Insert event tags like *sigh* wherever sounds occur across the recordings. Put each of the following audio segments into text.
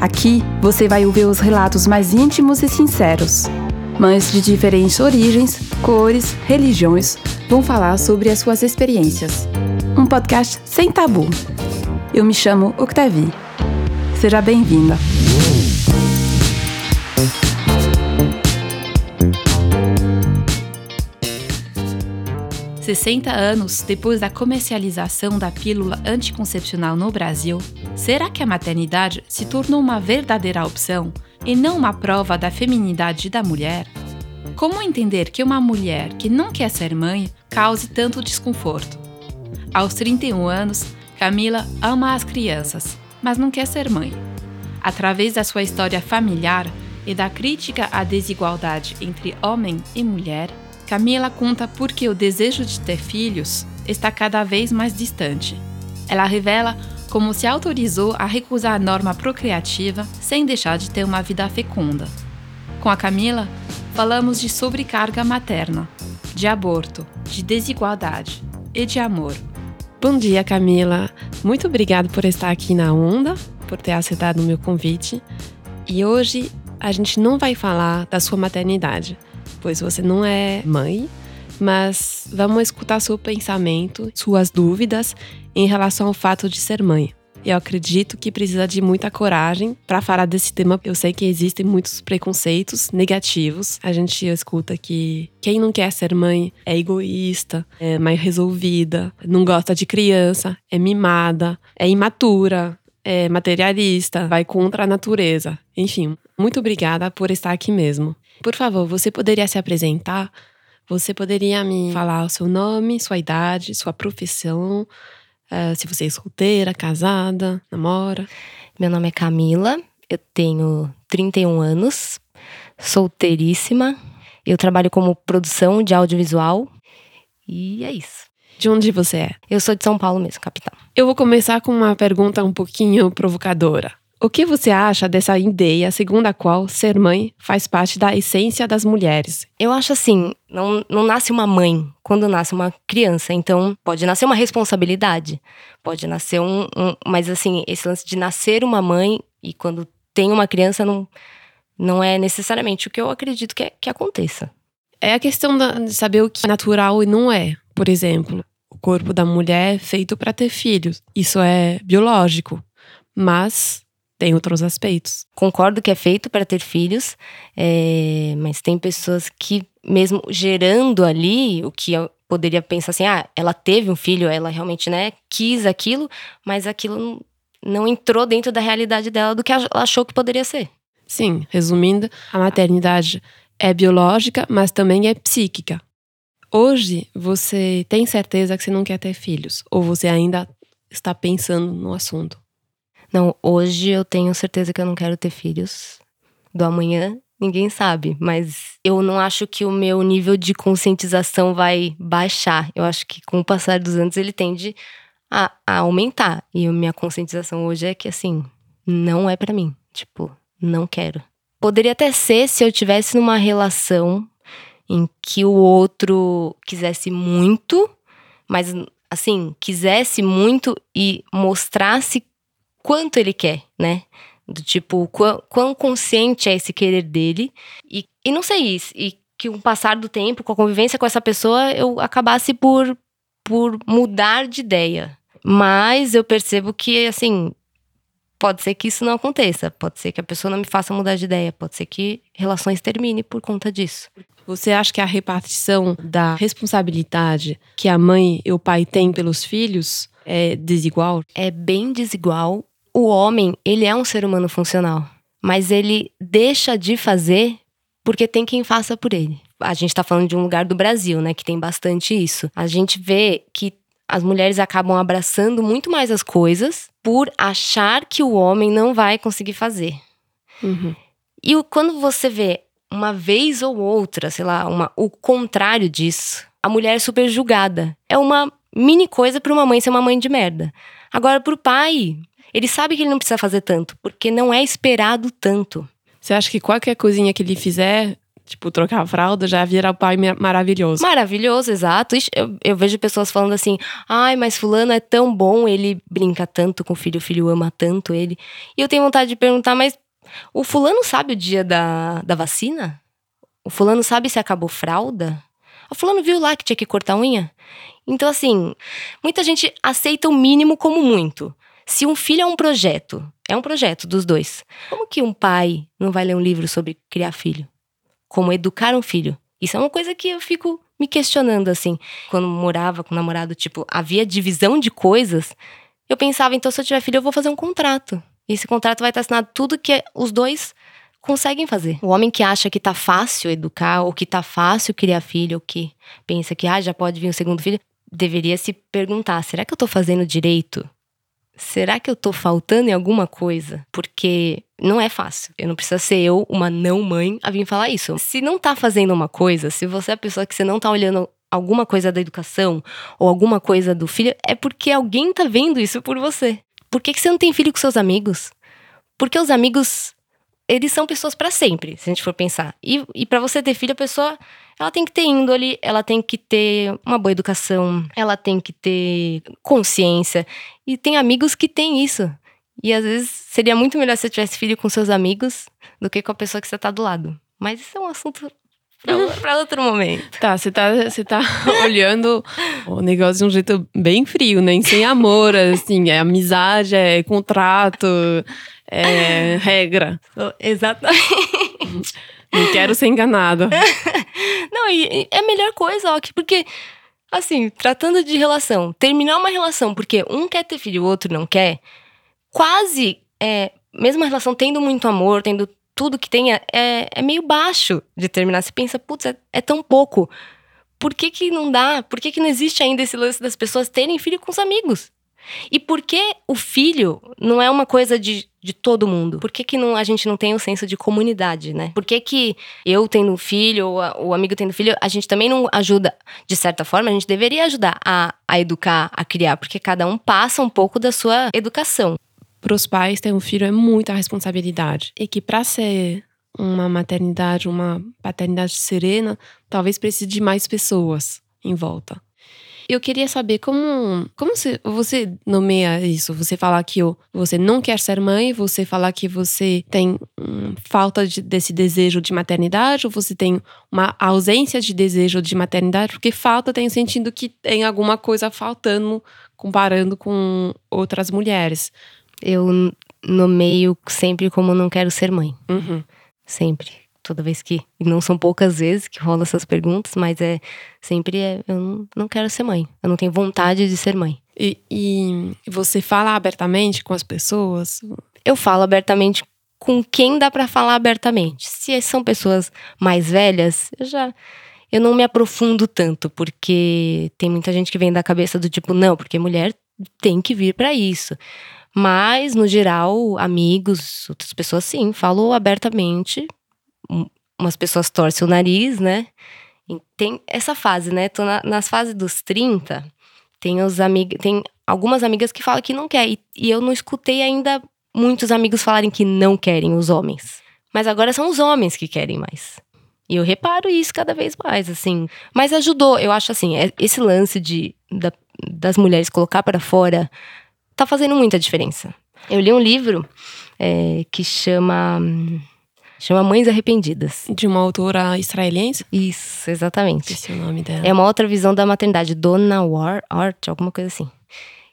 Aqui você vai ouvir os relatos mais íntimos e sinceros. Mães de diferentes origens, cores, religiões vão falar sobre as suas experiências. Um podcast sem tabu. Eu me chamo Octavie. Seja bem-vinda. Sessenta anos depois da comercialização da pílula anticoncepcional no Brasil, será que a maternidade se tornou uma verdadeira opção e não uma prova da feminidade da mulher? Como entender que uma mulher que não quer ser mãe cause tanto desconforto? Aos 31 anos, Camila ama as crianças, mas não quer ser mãe. Através da sua história familiar e da crítica à desigualdade entre homem e mulher, Camila conta por que o desejo de ter filhos está cada vez mais distante. Ela revela como se autorizou a recusar a norma procriativa sem deixar de ter uma vida fecunda. Com a Camila, falamos de sobrecarga materna, de aborto, de desigualdade e de amor. Bom dia, Camila. Muito obrigada por estar aqui na Onda, por ter aceitado o meu convite. E hoje a gente não vai falar da sua maternidade, pois você não é mãe, mas vamos escutar seu pensamento, suas dúvidas em relação ao fato de ser mãe. Eu acredito que precisa de muita coragem para falar desse tema. Eu sei que existem muitos preconceitos negativos. A gente escuta que quem não quer ser mãe é egoísta, é mais resolvida, não gosta de criança, é mimada, é imatura, é materialista, vai contra a natureza. Enfim, muito obrigada por estar aqui mesmo. Por favor, você poderia se apresentar? Você poderia me falar o seu nome, sua idade, sua profissão? Uh, se você é solteira, casada, namora. Meu nome é Camila, eu tenho 31 anos, solteiríssima. Eu trabalho como produção de audiovisual e é isso. De onde você é? Eu sou de São Paulo mesmo, capital. Eu vou começar com uma pergunta um pouquinho provocadora. O que você acha dessa ideia segundo a qual ser mãe faz parte da essência das mulheres? Eu acho assim, não, não nasce uma mãe quando nasce uma criança. Então, pode nascer uma responsabilidade, pode nascer um, um. Mas assim, esse lance de nascer uma mãe e quando tem uma criança não, não é necessariamente o que eu acredito que, é, que aconteça. É a questão de saber o que é natural e não é. Por exemplo, o corpo da mulher é feito para ter filhos. Isso é biológico. Mas tem outros aspectos. Concordo que é feito para ter filhos, é, mas tem pessoas que, mesmo gerando ali, o que eu poderia pensar assim, ah, ela teve um filho, ela realmente, né, quis aquilo, mas aquilo não, entrou dentro da realidade dela do que ela achou que poderia ser. Sim, resumindo, a maternidade é biológica, mas também é psíquica. Hoje, você tem certeza que você não quer ter filhos? Ou você ainda está pensando no assunto? Não, hoje eu tenho certeza que eu não quero ter filhos. Do amanhã, ninguém sabe. Mas eu não acho que o meu nível de conscientização vai baixar. Eu acho que com o passar dos anos ele tende a, a aumentar. E a minha conscientização hoje é que, assim, não é para mim. Tipo, não quero. Poderia até ser se eu tivesse numa relação em que o outro quisesse muito, mas assim, quisesse muito e mostrasse quanto ele quer, né? Do tipo, quão, quão consciente é esse querer dele. E, e não sei, isso, e que com o passar do tempo, com a convivência com essa pessoa, eu acabasse por, por mudar de ideia. Mas eu percebo que, assim, pode ser que isso não aconteça. Pode ser que a pessoa não me faça mudar de ideia. Pode ser que relações terminem por conta disso. Você acha que a repartição da responsabilidade que a mãe e o pai têm pelos filhos é desigual? É bem desigual o homem, ele é um ser humano funcional, mas ele deixa de fazer porque tem quem faça por ele. A gente está falando de um lugar do Brasil, né, que tem bastante isso. A gente vê que as mulheres acabam abraçando muito mais as coisas por achar que o homem não vai conseguir fazer. Uhum. E o- quando você vê uma vez ou outra, sei lá, uma, o contrário disso, a mulher é super julgada. É uma mini coisa para uma mãe ser uma mãe de merda. Agora, pro pai, ele sabe que ele não precisa fazer tanto, porque não é esperado tanto. Você acha que qualquer coisinha que ele fizer, tipo trocar a fralda, já vira o pai ma- maravilhoso? Maravilhoso, exato. Eu, eu vejo pessoas falando assim: ai, mas Fulano é tão bom, ele brinca tanto com o filho, o filho ama tanto ele. E eu tenho vontade de perguntar, mas o Fulano sabe o dia da, da vacina? O Fulano sabe se acabou fralda? O Fulano viu lá que tinha que cortar a unha? Então, assim, muita gente aceita o mínimo como muito. Se um filho é um projeto, é um projeto dos dois. Como que um pai não vai ler um livro sobre criar filho? Como educar um filho? Isso é uma coisa que eu fico me questionando, assim. Quando morava com o namorado, tipo, havia divisão de coisas. Eu pensava, então, se eu tiver filho, eu vou fazer um contrato. E esse contrato vai estar assinado tudo que os dois conseguem fazer. O homem que acha que tá fácil educar, ou que tá fácil criar filho, ou que pensa que ah, já pode vir um segundo filho, deveria se perguntar: será que eu tô fazendo direito? Será que eu tô faltando em alguma coisa? Porque não é fácil. Eu não preciso ser eu, uma não mãe, a vir falar isso. Se não tá fazendo uma coisa, se você é a pessoa que você não tá olhando alguma coisa da educação ou alguma coisa do filho, é porque alguém tá vendo isso por você. Por que, que você não tem filho com seus amigos? Porque os amigos, eles são pessoas para sempre, se a gente for pensar. E, e para você ter filho, a pessoa, ela tem que ter índole, ela tem que ter uma boa educação, ela tem que ter consciência. E tem amigos que têm isso. E às vezes seria muito melhor se você tivesse filho com seus amigos do que com a pessoa que você tá do lado. Mas isso é um assunto pra outro momento. Tá, você tá, você tá *laughs* olhando o negócio de um jeito bem frio, né? Sem amor, assim, é amizade, é contrato, é regra. *laughs* Exatamente. Não quero ser enganada. *laughs* Não, e é a melhor coisa, ó, que- porque, assim, tratando de relação, terminar uma relação porque um quer ter filho e o outro não quer, quase, é, mesmo a relação tendo muito amor, tendo tudo que tenha, é, é meio baixo de terminar. Você pensa, putz, é, é tão pouco. Por que que não dá? Por que que não existe ainda esse lance das pessoas terem filho com os amigos? E por que o filho não é uma coisa de, de todo mundo? Por que, que não, a gente não tem o senso de comunidade, né? Por que, que eu tendo um filho, ou a- o amigo tendo filho, a gente também não ajuda, de certa forma, a gente deveria ajudar a, a educar, a criar, porque cada um passa um pouco da sua educação. Para os pais, ter um filho é muita responsabilidade. E que para ser uma maternidade, uma paternidade serena, talvez precise de mais pessoas em volta. Eu queria saber como, como você, nomeia isso? Você falar que você não quer ser mãe, você falar que você tem hum, falta de- desse desejo de maternidade, ou você tem uma ausência de desejo de maternidade, porque falta tem o sentido que tem alguma coisa faltando comparando com outras mulheres. Eu nomeio sempre como não quero ser mãe. Uhum. Sempre. Toda vez que. E não são poucas vezes que rolam essas perguntas, mas é sempre é, eu não, não quero ser mãe. Eu não tenho vontade de ser mãe. E, e você fala abertamente com as pessoas? Eu falo abertamente com quem dá pra falar abertamente. Se são pessoas mais velhas, eu já. Eu não me aprofundo tanto, porque tem muita gente que vem da cabeça do tipo, não, porque mulher tem que vir pra isso. Mas, no geral, amigos, outras pessoas, sim, falo abertamente. Um- Umas pessoas torcem o nariz, né? E tem essa fase, né? Tô na- nas fases dos 30, tem, os amig tem algumas amigas que falam que não quer. E, e eu não escutei ainda muitos amigos falarem que não querem os homens. Mas agora são os homens que querem mais. E eu reparo isso cada vez mais, assim. Mas ajudou, eu acho assim, é- esse lance de, da- das mulheres colocar para fora tá fazendo muita diferença. Eu li um livro é, que chama. Chama Mães Arrependidas. De uma autora israelense? Isso, exatamente. Esqueci o nome dela. É uma outra visão da maternidade, Donna War, Art, alguma coisa assim.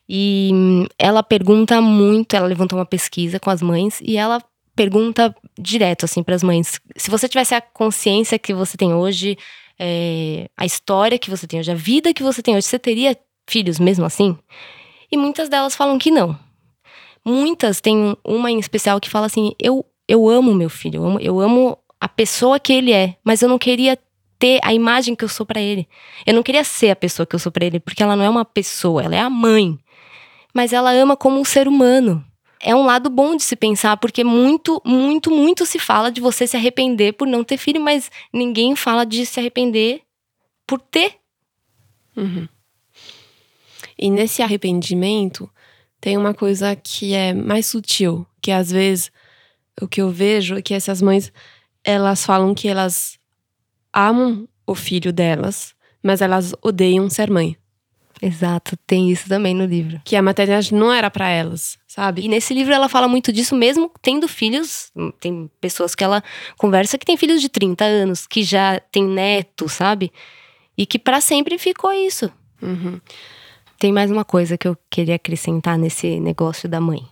E hum, ela pergunta muito, ela levantou uma pesquisa com as mães e ela pergunta direto assim para as mães: se você tivesse a consciência que você tem hoje, é, a história que você tem hoje, a vida que você tem hoje, você teria filhos mesmo assim? E muitas delas falam que não. Muitas tem uma em especial que fala assim: eu, eu amo meu filho, eu amo, eu amo a pessoa que ele é, mas eu não queria ter a imagem que eu sou para ele. Eu não queria ser a pessoa que eu sou para ele, porque ela não é uma pessoa, ela é a mãe. Mas ela ama como um ser humano. É um lado bom de se pensar, porque muito, muito, muito se fala de você se arrepender por não ter filho, mas ninguém fala de se arrepender por ter. Uhum. E nesse arrependimento, tem uma coisa que é mais sutil, que às vezes o que eu vejo é que essas mães, elas falam que elas amam o filho delas, mas elas odeiam ser mãe. Exato, tem isso também no livro. Que a maternidade não era para elas, sabe? E nesse livro ela fala muito disso, mesmo tendo filhos. Tem pessoas que ela conversa que tem filhos de 30 anos, que já tem neto, sabe? E que para sempre ficou isso. Uhum. Tem mais uma coisa que eu queria acrescentar nesse negócio da mãe.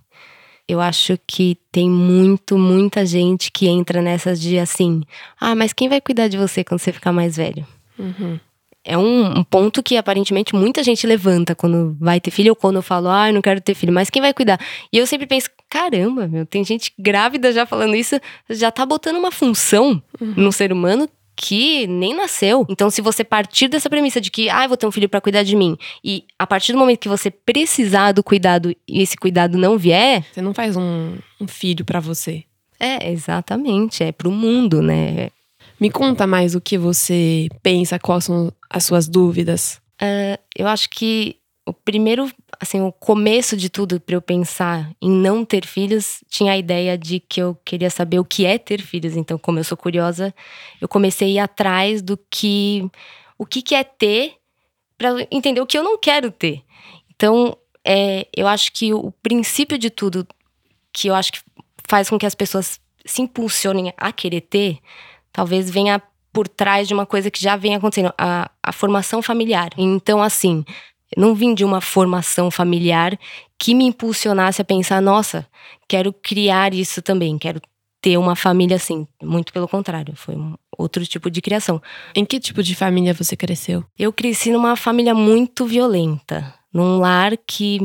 Eu acho que tem muito, muita gente que entra nessas de assim: ah, mas quem vai cuidar de você quando você ficar mais velho? Uhum. É um, um, ponto que aparentemente muita gente levanta quando vai ter filho ou quando eu falo, ah, eu não quero ter filho, mas quem vai cuidar? E eu sempre penso, caramba, meu, tem gente grávida já falando isso, já tá botando uma função uhum. no ser humano que nem nasceu. Então, se você partir dessa premissa de que, ah, vou ter um filho para cuidar de mim, e a partir do momento que você precisar do cuidado e esse cuidado não vier. Você não faz um, um filho para você. É, exatamente. É pro mundo, né? Me conta mais o que você pensa, quais são as suas dúvidas. Uh, eu acho que o primeiro, assim, o começo de tudo para eu pensar em não ter filhos, tinha a ideia de que eu queria saber o que é ter filhos. Então, como eu sou curiosa, eu comecei a ir atrás do que o que, que é ter para entender o que eu não quero ter. Então, é, eu acho que o princípio de tudo que eu acho que faz com que as pessoas se impulsionem a querer ter, talvez venha por trás de uma coisa que já vem acontecendo, a, a formação familiar. Então, assim, não vim de uma formação familiar que me impulsionasse a pensar, nossa, quero criar isso também, quero ter uma família assim. Muito pelo contrário, foi um outro tipo de criação. Em que tipo de família você cresceu? Eu cresci numa família muito violenta, num lar que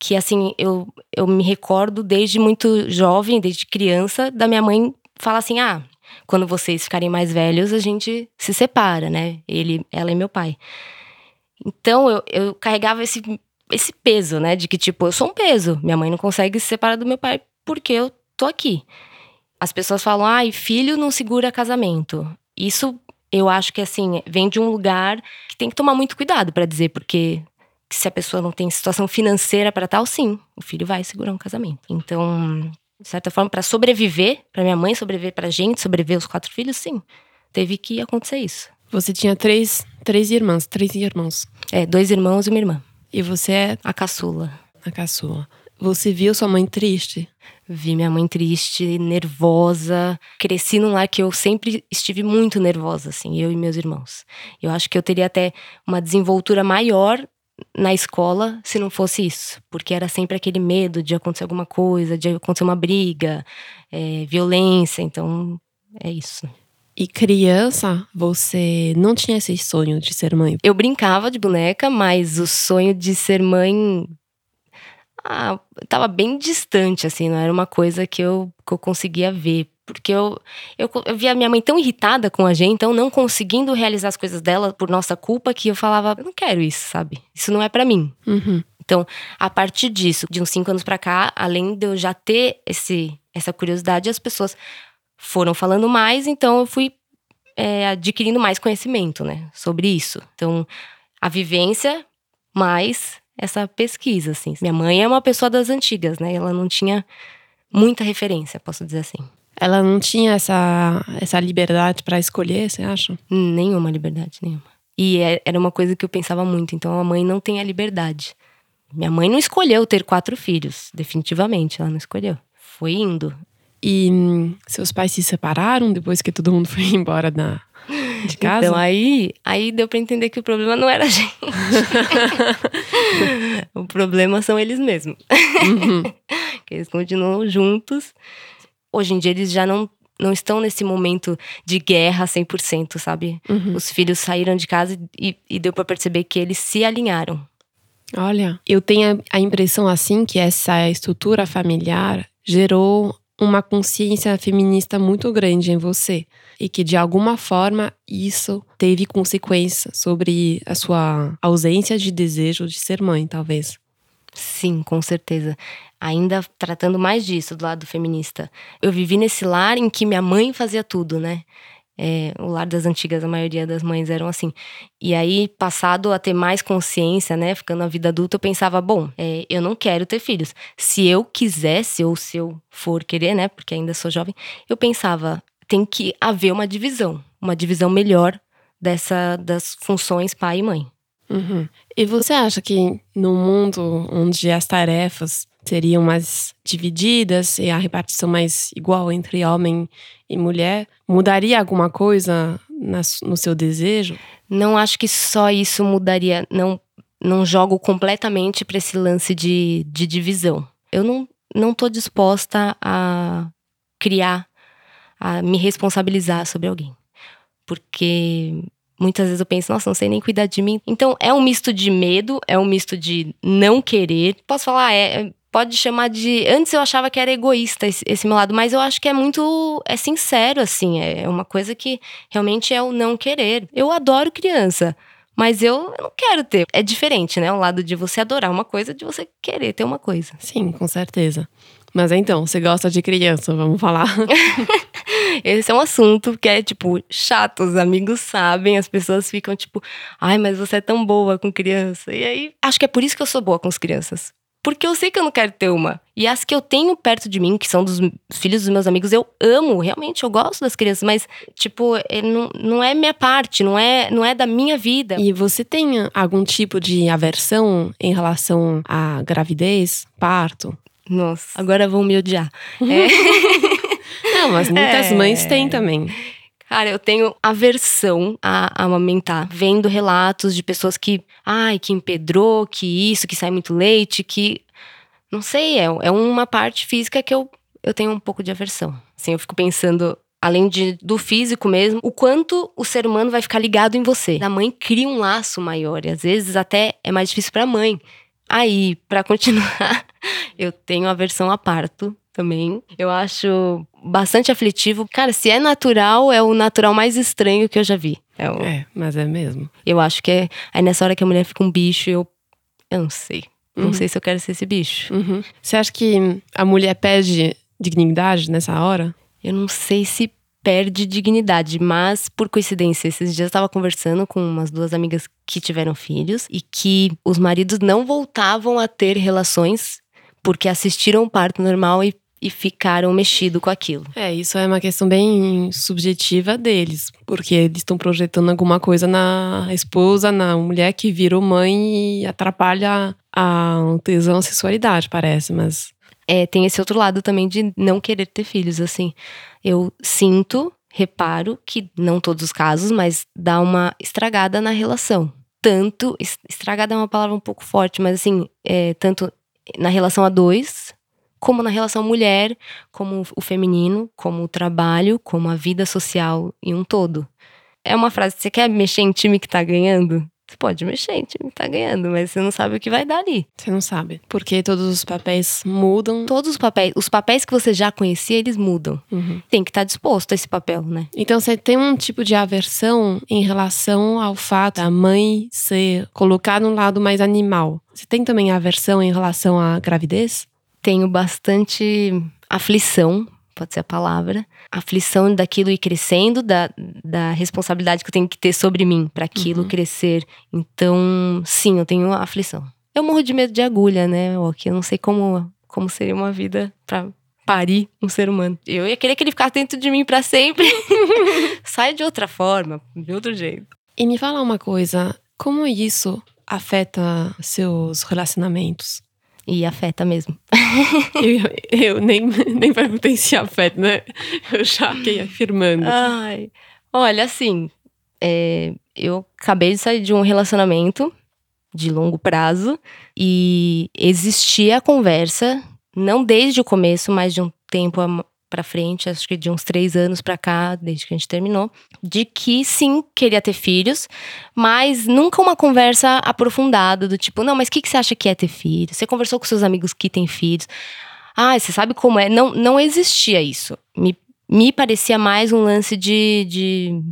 que assim, eu, eu me recordo desde muito jovem, desde criança, da minha mãe falar assim: "Ah, quando vocês ficarem mais velhos, a gente se separa, né? Ele, ela e meu pai". Então eu, eu carregava esse, esse peso, né? De que, tipo, eu sou um peso. Minha mãe não consegue se separar do meu pai porque eu tô aqui. As pessoas falam, ai, filho não segura casamento. Isso eu acho que, assim, vem de um lugar que tem que tomar muito cuidado para dizer, porque se a pessoa não tem situação financeira para tal, sim, o filho vai segurar um casamento. Então, de certa forma, para sobreviver, para minha mãe sobreviver, pra gente sobreviver os quatro filhos, sim, teve que acontecer isso. Você tinha três, três irmãs, três irmãos. É, dois irmãos e uma irmã. E você é a caçula. A caçula. Você viu sua mãe triste? Vi minha mãe triste, nervosa. Cresci num lar que eu sempre estive muito nervosa, assim, eu e meus irmãos. Eu acho que eu teria até uma desenvoltura maior na escola se não fosse isso, porque era sempre aquele medo de acontecer alguma coisa, de acontecer uma briga, é, violência. Então, é isso. E criança, você não tinha esse sonho de ser mãe? Eu brincava de boneca, mas o sonho de ser mãe ah, tava bem distante, assim, não era uma coisa que eu, que eu conseguia ver. Porque eu, eu, eu via minha mãe tão irritada com a gente, então não conseguindo realizar as coisas dela por nossa culpa, que eu falava, eu não quero isso, sabe? Isso não é para mim. Uhum. Então, a partir disso, de uns cinco anos para cá, além de eu já ter esse, essa curiosidade, as pessoas foram falando mais, então eu fui é, adquirindo mais conhecimento, né, sobre isso. Então, a vivência mais essa pesquisa, assim. Minha mãe é uma pessoa das antigas, né? Ela não tinha muita referência, posso dizer assim. Ela não tinha essa, essa liberdade para escolher, você acha? Nenhuma liberdade, nenhuma. E é, era uma coisa que eu pensava muito. Então, a mãe não tem a liberdade. Minha mãe não escolheu ter quatro filhos, definitivamente, ela não escolheu. Foi indo. E hum, seus pais se separaram depois que todo mundo *laughs* foi embora da, de casa? Então aí, aí deu para entender que o problema não era a gente. *laughs* o problema são eles mesmos. Uhum. *laughs* eles continuam juntos. Hoje em dia eles já não não estão nesse momento de guerra 100%, sabe? Uhum. Os filhos saíram de casa e, e deu para perceber que eles se alinharam. Olha, eu tenho a impressão assim que essa estrutura familiar gerou uma consciência feminista muito grande em você e que de alguma forma isso teve consequência sobre a sua ausência de desejo de ser mãe, talvez. Sim, com certeza. Ainda tratando mais disso, do lado feminista. Eu vivi nesse lar em que minha mãe fazia tudo, né? É, o lar das antigas, a maioria das mães eram assim. E aí, passado a ter mais consciência, né, ficando na vida adulta, eu pensava, bom, é, eu não quero ter filhos. Se eu quisesse, ou se eu for querer, né, porque ainda sou jovem, eu pensava, tem que haver uma divisão, uma divisão melhor dessa das funções pai e mãe. Uhum. E você acha que no mundo onde as tarefas seriam mais divididas e a repartição mais igual entre homem e mulher, mudaria alguma coisa no seu desejo? Não acho que só isso mudaria. Não, não jogo completamente para esse lance de, de divisão. Eu não, não tô disposta a criar, a me responsabilizar sobre alguém. Porque Muitas vezes eu penso, nossa, não sei nem cuidar de mim. Então, é um misto de medo, é um misto de não querer. Posso falar, é, é pode chamar de. Antes eu achava que era egoísta esse, esse, meu lado, mas eu acho que é muito. É sincero, assim. É uma coisa que realmente é o não querer. Eu adoro criança. Mas eu, eu não quero ter. É diferente, né? O lado de você adorar uma coisa de você querer ter uma coisa. Sim, com certeza. Mas então, você gosta de criança, vamos falar. *laughs* Esse é um assunto que é, tipo, chato. Os amigos sabem, as pessoas ficam tipo, ai, mas você é tão boa com criança. E aí, acho que é por isso que eu sou boa com as crianças. Porque eu sei que eu não quero ter uma. E as que eu tenho perto de mim, que são dos filhos dos meus amigos, eu amo. Realmente, eu gosto das crianças. Mas, tipo, não, não é minha parte, não é, não é da minha vida. E você tem algum tipo de aversão em relação à gravidez, parto? Nossa, agora vão me odiar. *laughs* é. Não, mas muitas é... mães têm também. Cara, eu tenho aversão a amamentar, vendo relatos de pessoas que, ai, que empedrou, que isso, que sai muito leite, que. Não sei, é, é uma parte física que eu, eu tenho um pouco de aversão. Assim, eu fico pensando, além de, do físico mesmo, o quanto o ser humano vai ficar ligado em você. A mãe cria um laço maior, e às vezes até é mais difícil pra mãe. Aí, para continuar, *laughs* eu tenho aversão a parto também. Eu acho bastante aflitivo. Cara, se é natural, é o natural mais estranho que eu já vi. É, o... é mas é mesmo. Eu acho que é. Aí nessa hora que a mulher fica um bicho, eu. Eu não sei. Não uhum. sei se eu quero ser esse bicho. Uhum. Você acha que a mulher perde dignidade nessa hora? Eu não sei se perde dignidade, mas por coincidência, esses dias eu estava conversando com umas duas amigas que tiveram filhos e que os maridos não voltavam a ter relações porque assistiram o parto normal e e ficaram mexidos com aquilo. É, isso é uma questão bem subjetiva deles, porque eles estão projetando alguma coisa na esposa, na mulher que virou mãe e atrapalha a tesão, a sexualidade, parece, mas. É, tem esse outro lado também de não querer ter filhos, assim. Eu sinto, reparo que, não todos os casos, mas dá uma estragada na relação. Tanto, estragada é uma palavra um pouco forte, mas assim, é, tanto na relação a dois, como na relação mulher, como o feminino, como o trabalho, como a vida social em um todo. É uma frase, você quer mexer em time que tá ganhando? Você pode mexer em time que tá ganhando, mas você não sabe o que vai dar ali. Você não sabe. Porque todos os papéis mudam. Todos os papéis. Os papéis que você já conhecia, eles mudam. Uhum. Tem que estar tá disposto a esse papel, né? Então você tem um tipo de aversão em relação ao fato da mãe ser colocada no lado mais animal. Você tem também aversão em relação à gravidez? Tenho bastante aflição, pode ser a palavra, aflição daquilo ir crescendo, da, da responsabilidade que eu tenho que ter sobre mim para aquilo uhum. crescer. Então, sim, eu tenho aflição. Eu morro de medo de agulha, né? Ok, eu não sei como, como seria uma vida para parir um ser humano. Eu ia querer que ele ficasse dentro de mim para sempre. *laughs* Sai de outra forma, de outro jeito. E me fala uma coisa, como isso afeta seus relacionamentos? E afeta mesmo. *laughs* eu, eu nem, nem perguntei se afeta, né? Eu já fiquei afirmando. Ai. Olha, assim, é, eu acabei de sair de um relacionamento de longo prazo e existia a conversa, não desde o começo, mas de um tempo para frente, acho que de uns três anos para cá, desde que a gente terminou, de que sim, queria ter filhos, mas nunca uma conversa aprofundada do tipo, não, mas o que, que você acha que é ter filhos? Você conversou com seus amigos que têm filhos? ah, você sabe como é? Não, não existia isso. Me, me parecia mais um lance de, de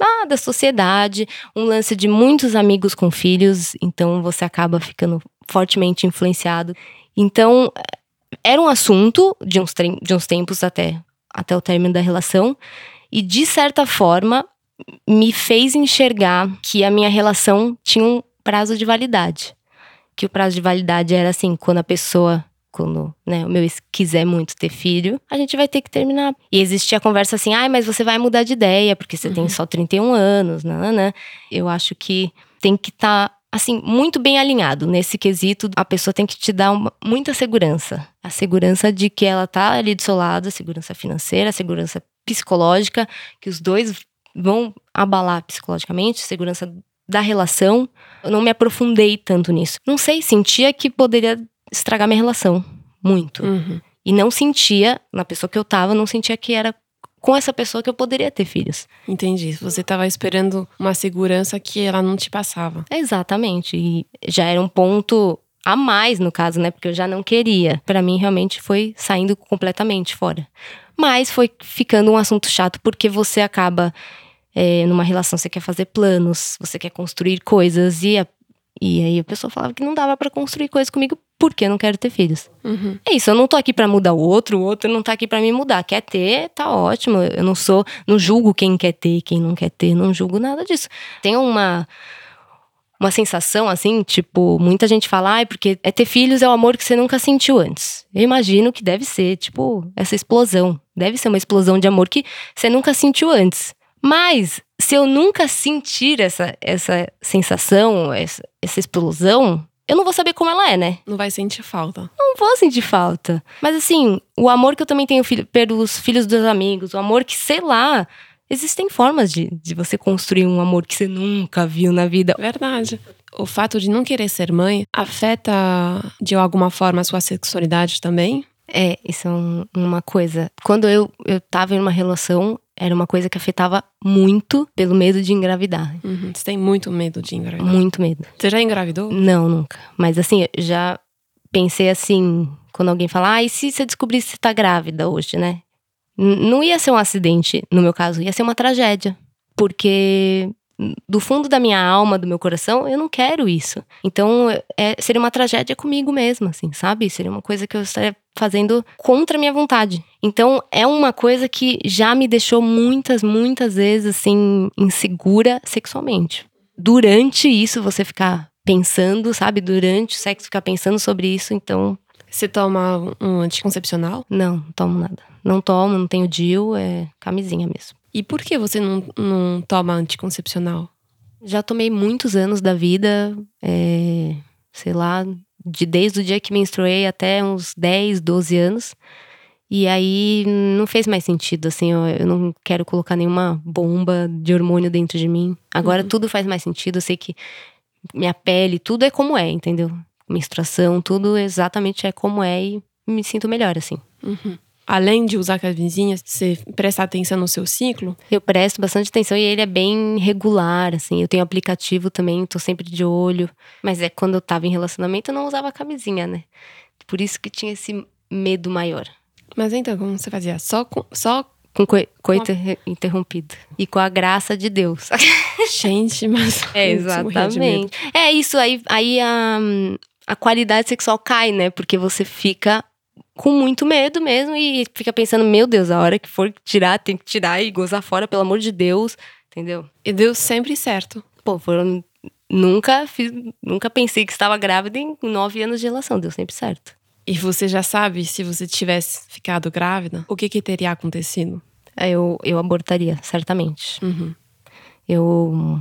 ah, da sociedade, um lance de muitos amigos com filhos, então você acaba ficando fortemente influenciado. Então, era um assunto de uns, de uns tempos até, até o término da relação, e de certa forma me fez enxergar que a minha relação tinha um prazo de validade. Que o prazo de validade era assim, quando a pessoa quando né, o meu ex quiser muito ter filho, a gente vai ter que terminar. E existia a conversa assim, ai, ah, mas você vai mudar de ideia, porque você uhum. tem só 31 anos, né? Eu acho que tem que estar, tá, assim, muito bem alinhado nesse quesito. A pessoa tem que te dar uma, muita segurança. A segurança de que ela tá ali do seu lado, a segurança financeira, a segurança psicológica, que os dois vão abalar psicologicamente, segurança da relação. Eu não me aprofundei tanto nisso. Não sei, sentia que poderia estragar minha relação. Muito. Uhum. E não sentia, na pessoa que eu tava, não sentia que era com essa pessoa que eu poderia ter filhos. Entendi. Você estava esperando uma segurança que ela não te passava. Exatamente. E já era um ponto a mais no caso, né? Porque eu já não queria. Para mim realmente foi saindo completamente fora. Mas foi ficando um assunto chato porque você acaba é, numa relação, você quer fazer planos, você quer construir coisas e a e aí a pessoa falava que não dava para construir coisas comigo porque eu não quero ter filhos. Uhum. É isso, eu não tô aqui para mudar o outro, o outro não tá aqui para me mudar. Quer ter, tá ótimo. Eu não sou, não julgo quem quer ter, quem não quer ter, não julgo nada disso. Tem uma uma sensação assim, tipo, muita gente fala, ai, porque é ter filhos é o amor que você nunca sentiu antes. Eu imagino que deve ser, tipo, essa explosão. Deve ser uma explosão de amor que você nunca sentiu antes. Mas se eu nunca sentir essa, essa sensação, essa, essa explosão, eu não vou saber como ela é, né? Não vai sentir falta. Não vou sentir falta. Mas assim, o amor que eu também tenho pelos filhos dos amigos, o amor que, sei lá, existem formas de, de você construir um amor que você nunca viu na vida. Verdade. O fato de não querer ser mãe afeta de alguma forma a sua sexualidade também? É, isso é um, uma coisa. Quando eu, eu tava em uma relação, era uma coisa que afetava muito pelo medo de engravidar. Uhum. Você tem muito medo de engravidar? Muito medo. Você já engravidou? Não, nunca. Mas assim, já pensei assim, quando alguém fala, ah, e se você descobrisse que você tá grávida hoje, né? não ia ser um acidente, no meu caso, ia ser uma tragédia. Porque do fundo da minha alma, do meu coração, eu não quero isso. Então, é, seria uma tragédia comigo mesma, assim, sabe? Seria uma coisa que eu estaria fazendo contra a minha vontade. Então, é uma coisa que já me deixou muitas, muitas vezes, assim, insegura sexualmente. Durante isso, você ficar pensando, sabe? Durante o sexo, ficar pensando sobre isso, então. Você toma um anticoncepcional? Não, não tomo nada. Não tomo, não tenho DIU, é camisinha mesmo. E por que você não, não toma anticoncepcional? Já tomei muitos anos da vida, é, sei lá, de desde o dia que menstruei até uns 10, 12 anos. E aí não fez mais sentido, assim, eu, eu não quero colocar nenhuma bomba de hormônio dentro de mim. Agora uhum. tudo faz mais sentido, eu sei que minha pele, tudo é como é, entendeu? Menstruação, tudo exatamente é como é e me sinto melhor, assim. Uhum além de usar camisinha, você presta atenção no seu ciclo? Eu presto bastante atenção e ele é bem regular, assim. Eu tenho aplicativo também, tô sempre de olho. Mas é quando eu tava em relacionamento, eu não usava camisinha, né? Por isso que tinha esse medo maior. Mas então, como você fazia? Só com. Só com coito interrompido. E com a graça de Deus. *laughs* Gente, mas. É, exatamente. É isso aí. Aí a, a qualidade sexual cai, né? Porque você fica com muito medo mesmo e fica pensando, meu Deus, a hora que for tirar, tem que tirar e gozar fora, pelo amor de Deus, entendeu? E deu sempre certo. Pô, foram. Nunca fiz, nunca pensei que estava grávida em nove anos de relação, deu sempre certo. E você já sabe, se você tivesse ficado grávida, o que, que teria acontecido? Eu, eu abortaria, certamente. Uhum. Eu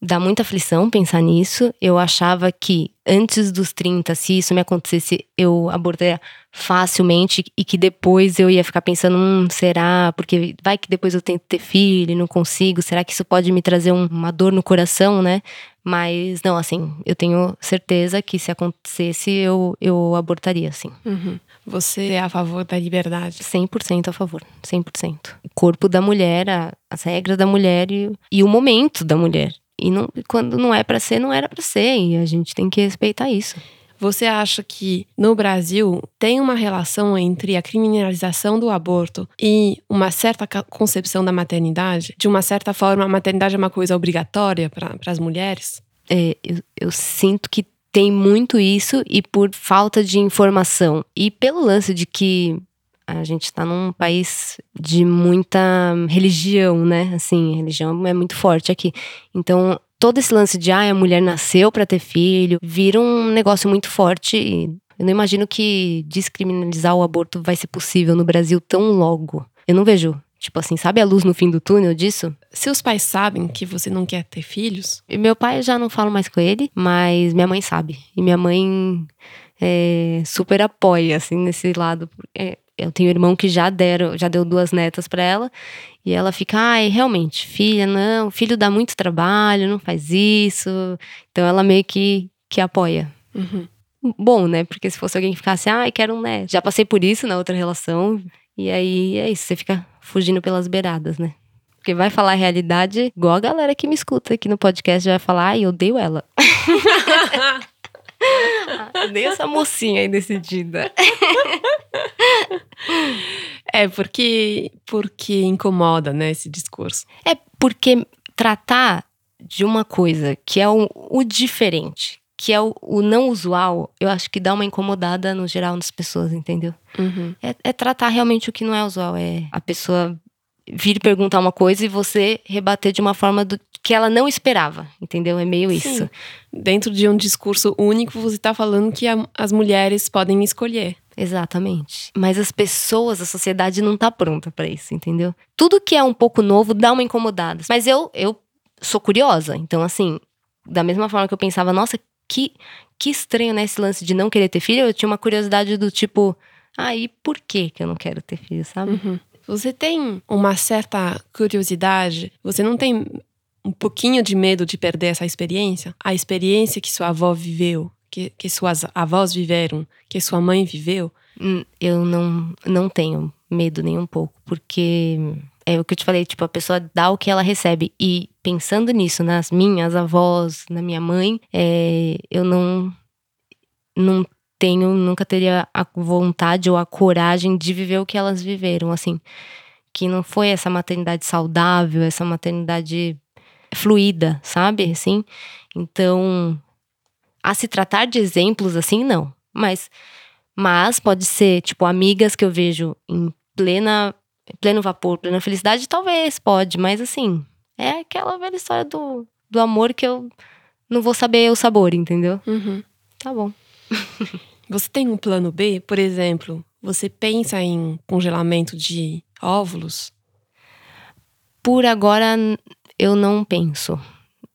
dá muita aflição pensar nisso. Eu achava que antes dos 30, se isso me acontecesse, eu abordaria facilmente e que depois eu ia ficar pensando, hum, será? Porque vai que depois eu tento ter filho e não consigo, será que isso pode me trazer um, uma dor no coração, né? Mas não, assim, eu tenho certeza que se acontecesse, eu, eu abortaria, sim. Uhum. Você é a favor da liberdade? 100% a favor, 100%. O corpo da mulher, a, as regras da mulher e, e o momento da mulher. E não, quando não é para ser, não era para ser. E a gente tem que respeitar isso. Você acha que no Brasil tem uma relação entre a criminalização do aborto e uma certa concepção da maternidade? De uma certa forma, a maternidade é uma coisa obrigatória para as mulheres? É, eu, eu sinto que tem muito isso e por falta de informação. E pelo lance de que a gente está num país de muita religião, né? Assim, religião é muito forte aqui. Então, todo esse lance de ah, a mulher nasceu para ter filho, vira um negócio muito forte e eu não imagino que descriminalizar o aborto vai ser possível no Brasil tão logo. Eu não vejo Tipo assim, sabe a luz no fim do túnel disso? Seus pais sabem que você não quer ter filhos? E meu pai eu já não falo mais com ele, mas minha mãe sabe. E minha mãe é, super apoia, assim, nesse lado. É, eu tenho um irmão que já deram, já deu duas netas para ela. E ela fica, ai, realmente, filha, não, filho dá muito trabalho, não faz isso. Então ela meio que, que apoia. Uhum. Bom, né? Porque se fosse alguém que ficasse, ai, quero um neto. Já passei por isso na outra relação. E aí é isso, você fica fugindo pelas beiradas, né? Porque vai falar a realidade, igual a galera que me escuta aqui no podcast vai falar, ai, eu odeio ela. *laughs* *laughs* Nem essa mocinha aí decidida. *laughs* *laughs* é, porque, porque incomoda, né, esse discurso. É porque tratar de uma coisa que é o, o diferente, que é o, o, não usual, eu acho que dá uma incomodada no geral nas pessoas, entendeu? Uhum. É, é, tratar realmente o que não é usual. É a pessoa vir perguntar uma coisa e você rebater de uma forma do, que ela não esperava, entendeu? É meio Sim. isso. Dentro de um discurso único, você está falando que a, as mulheres podem escolher. Exatamente. Mas as pessoas, a sociedade não tá pronta para isso, entendeu? Tudo que é um pouco novo dá uma incomodada. Mas eu, eu sou curiosa, então assim, da mesma forma que eu pensava, nossa, que, que estranho, né, esse lance de não querer ter filho, eu tinha uma curiosidade do tipo, ah, e por que que eu não quero ter filho, sabe? Uhum. Você tem uma certa curiosidade, você não tem um pouquinho de medo de perder essa experiência? A experiência que sua avó viveu, que, que suas avós viveram, que sua mãe viveu? Hum, eu não, não tenho medo nem um pouco, porque é o que eu te falei, tipo, a pessoa dá o que ela recebe. E pensando nisso, nas minhas avós, na minha mãe, é, eu não, não tenho, nunca teria a vontade ou a coragem de viver o que elas viveram, assim. Que não foi essa maternidade saudável, essa maternidade fluida, sabe? Assim. Então, a se tratar de exemplos assim, não. Mas, mas pode ser, tipo, amigas que eu vejo em plena pleno vapor, plena felicidade, talvez, pode, mas assim, é aquela velha história do, do amor que eu não vou saber o sabor, entendeu? Uhum. Tá bom. *laughs* você tem um plano B, por exemplo, você pensa em congelamento de óvulos? Por agora, eu não penso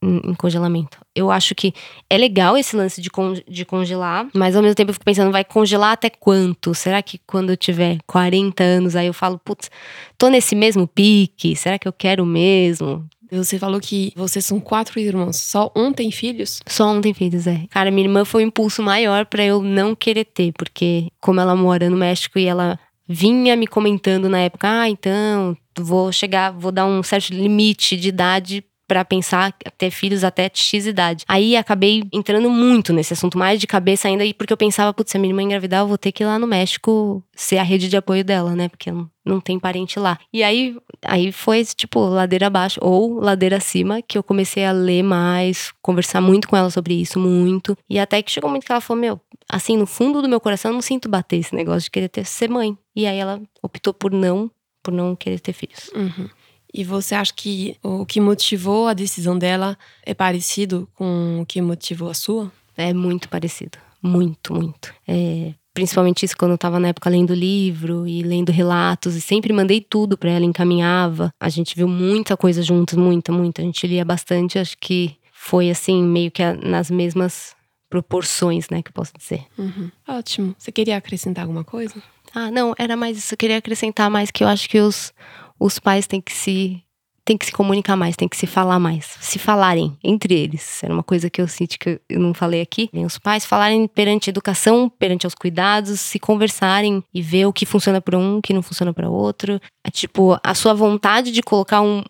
em congelamento. Eu acho que é legal esse lance de, con de congelar, mas ao mesmo tempo eu fico pensando, vai congelar até quanto? Será que quando eu tiver 40 anos, aí eu falo, putz, tô nesse mesmo pique, será que eu quero mesmo? Você falou que vocês são quatro irmãos. Só um tem filhos? Só um tem filhos, é. Cara, minha irmã foi um impulso maior para eu não querer ter, porque como ela mora no México e ela vinha me comentando na época, ah, então vou chegar, vou dar um certo limite de idade para pensar ter filhos até X idade. Aí acabei entrando muito nesse assunto, mais de cabeça ainda, porque eu pensava, putz, se a minha irmã engravidar, eu vou ter que ir lá no México ser a rede de apoio dela, né? Porque não, tem parente lá. E aí, aí foi, tipo, ladeira abaixo ou ladeira acima, que eu comecei a ler mais, conversar muito com ela sobre isso, muito. E até que chegou muito que ela falou, meu, assim, no fundo do meu coração, eu não sinto bater esse negócio de querer ter, ser mãe. E aí ela optou por não, por não querer ter filhos. Uhum. E você acha que o que motivou a decisão dela é parecido com o que motivou a sua? É muito parecido. Muito, muito. É, principalmente isso quando eu tava na época lendo livro e lendo relatos e sempre mandei tudo para ela, encaminhava. A gente viu muita coisa juntos, muita, muita. A gente lia bastante, acho que foi assim, meio que nas mesmas proporções, né, que eu posso dizer. Uhum. Ótimo. Você queria acrescentar alguma coisa? Ah, não, era mais isso. Eu queria acrescentar mais que eu acho que os, os pais têm que se tem que se comunicar mais, tem que se falar mais, se falarem entre eles. Era uma coisa que eu senti que eu não falei aqui. Os pais falarem perante a educação, perante aos cuidados, se conversarem e ver o que funciona para um, o que não funciona para outro. É tipo a sua vontade de colocar um,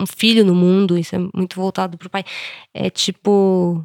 um filho no mundo, isso é muito voltado pro pai. É tipo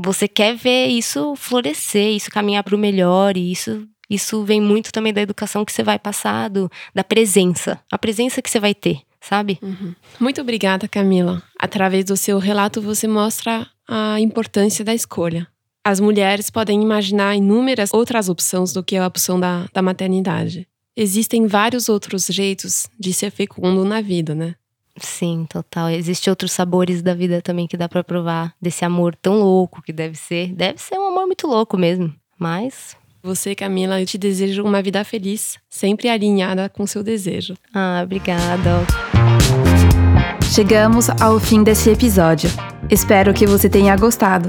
você quer ver isso florescer, isso caminhar para o melhor, e isso isso vem muito também da educação que você vai passar, do, da presença, a presença que você vai ter, sabe? Uhum. Muito obrigada, Camila. Através do seu relato, você mostra a importância da escolha. As mulheres podem imaginar inúmeras outras opções do que a opção da, da maternidade. Existem vários outros jeitos de ser fecundo na vida, né? Sim, total. Existem outros sabores da vida também que dá para provar desse amor tão louco que deve ser. Deve ser um amor muito louco mesmo. Mas você, Camila, eu te desejo uma vida feliz, sempre alinhada com seu desejo. Ah, obrigada. Chegamos ao fim desse episódio. Espero que você tenha gostado.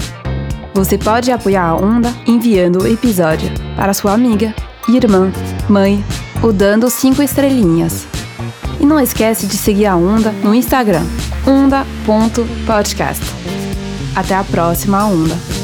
Você pode apoiar a Onda enviando o episódio para sua amiga, irmã, mãe ou dando cinco estrelinhas. E não esquece de seguir a Onda no Instagram, onda.podcast. Até a próxima Onda!